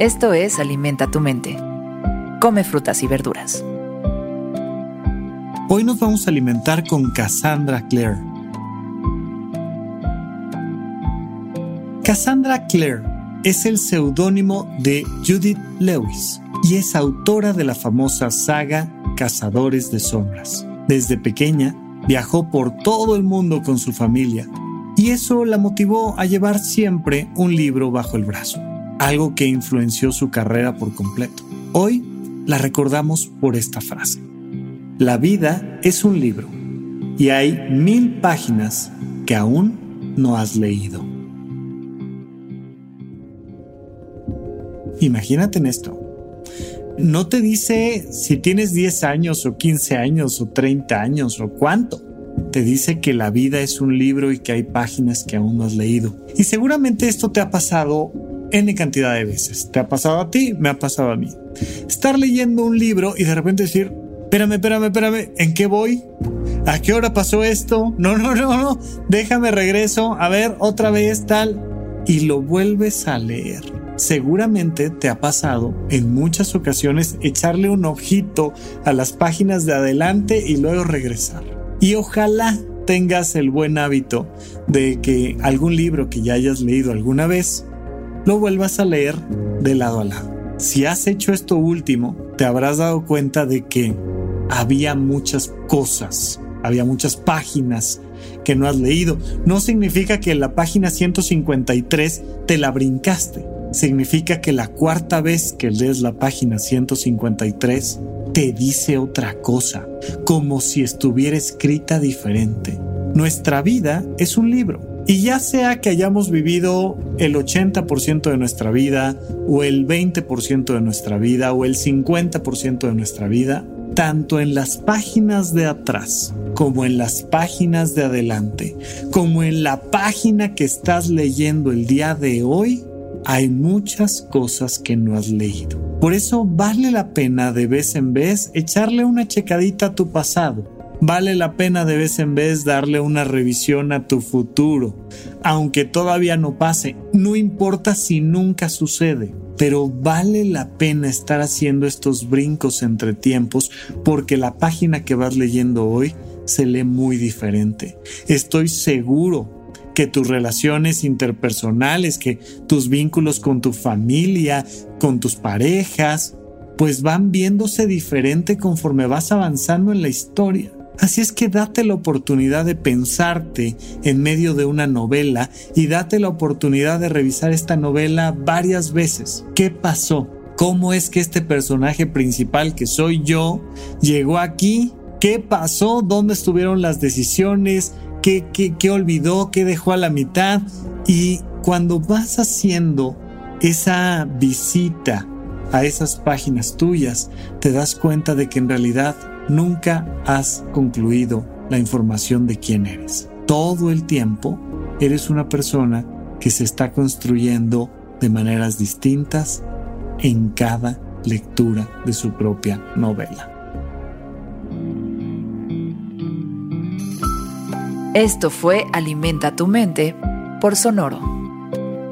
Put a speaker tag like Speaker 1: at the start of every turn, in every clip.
Speaker 1: Esto es Alimenta tu mente. Come frutas y verduras.
Speaker 2: Hoy nos vamos a alimentar con Cassandra Clare. Cassandra Clare es el seudónimo de Judith Lewis y es autora de la famosa saga Cazadores de Sombras. Desde pequeña viajó por todo el mundo con su familia y eso la motivó a llevar siempre un libro bajo el brazo, algo que influenció su carrera por completo. Hoy la recordamos por esta frase. La vida es un libro y hay mil páginas que aún no has leído. Imagínate en esto. No te dice si tienes 10 años o 15 años o 30 años o cuánto te dice que la vida es un libro y que hay páginas que aún no has leído. Y seguramente esto te ha pasado N cantidad de veces. Te ha pasado a ti, me ha pasado a mí. Estar leyendo un libro y de repente decir, espérame, espérame, espérame, ¿en qué voy? ¿A qué hora pasó esto? No, no, no, no, déjame regreso, a ver, otra vez tal. Y lo vuelves a leer. Seguramente te ha pasado en muchas ocasiones echarle un ojito a las páginas de adelante y luego regresar. Y ojalá tengas el buen hábito de que algún libro que ya hayas leído alguna vez, lo vuelvas a leer de lado a lado. Si has hecho esto último, te habrás dado cuenta de que había muchas cosas, había muchas páginas que no has leído. No significa que la página 153 te la brincaste. Significa que la cuarta vez que lees la página 153 te dice otra cosa, como si estuviera escrita diferente. Nuestra vida es un libro. Y ya sea que hayamos vivido el 80% de nuestra vida, o el 20% de nuestra vida, o el 50% de nuestra vida, tanto en las páginas de atrás como en las páginas de adelante, como en la página que estás leyendo el día de hoy, hay muchas cosas que no has leído. Por eso vale la pena de vez en vez echarle una checadita a tu pasado. Vale la pena de vez en vez darle una revisión a tu futuro. Aunque todavía no pase, no importa si nunca sucede. Pero vale la pena estar haciendo estos brincos entre tiempos porque la página que vas leyendo hoy se lee muy diferente. Estoy seguro que tus relaciones interpersonales, que tus vínculos con tu familia, con tus parejas, pues van viéndose diferente conforme vas avanzando en la historia. Así es que date la oportunidad de pensarte en medio de una novela y date la oportunidad de revisar esta novela varias veces. ¿Qué pasó? ¿Cómo es que este personaje principal que soy yo llegó aquí? ¿Qué pasó? ¿Dónde estuvieron las decisiones? qué, olvidó, qué dejó a la mitad. Y cuando vas haciendo esa visita a esas páginas tuyas, te das cuenta de que en realidad nunca has concluido la información de quién eres. Todo el tiempo eres una persona que se está construyendo de maneras distintas en cada lectura de su propia novela.
Speaker 1: Esto fue Alimenta tu mente por Sonoro.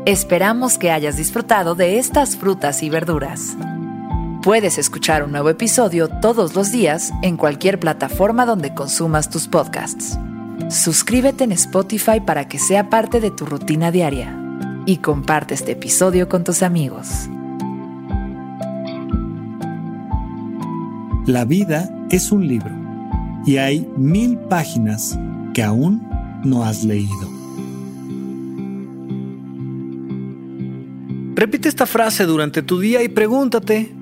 Speaker 1: Esperamos que hayas disfrutado de estas frutas y verduras. Puedes escuchar un nuevo episodio todos los días en cualquier plataforma donde consumas tus podcasts. Suscríbete en Spotify para que sea parte de tu rutina diaria y comparte este episodio con tus amigos.
Speaker 2: La vida es un libro y hay mil páginas que aún no has leído.
Speaker 3: Repite esta frase durante tu día y pregúntate,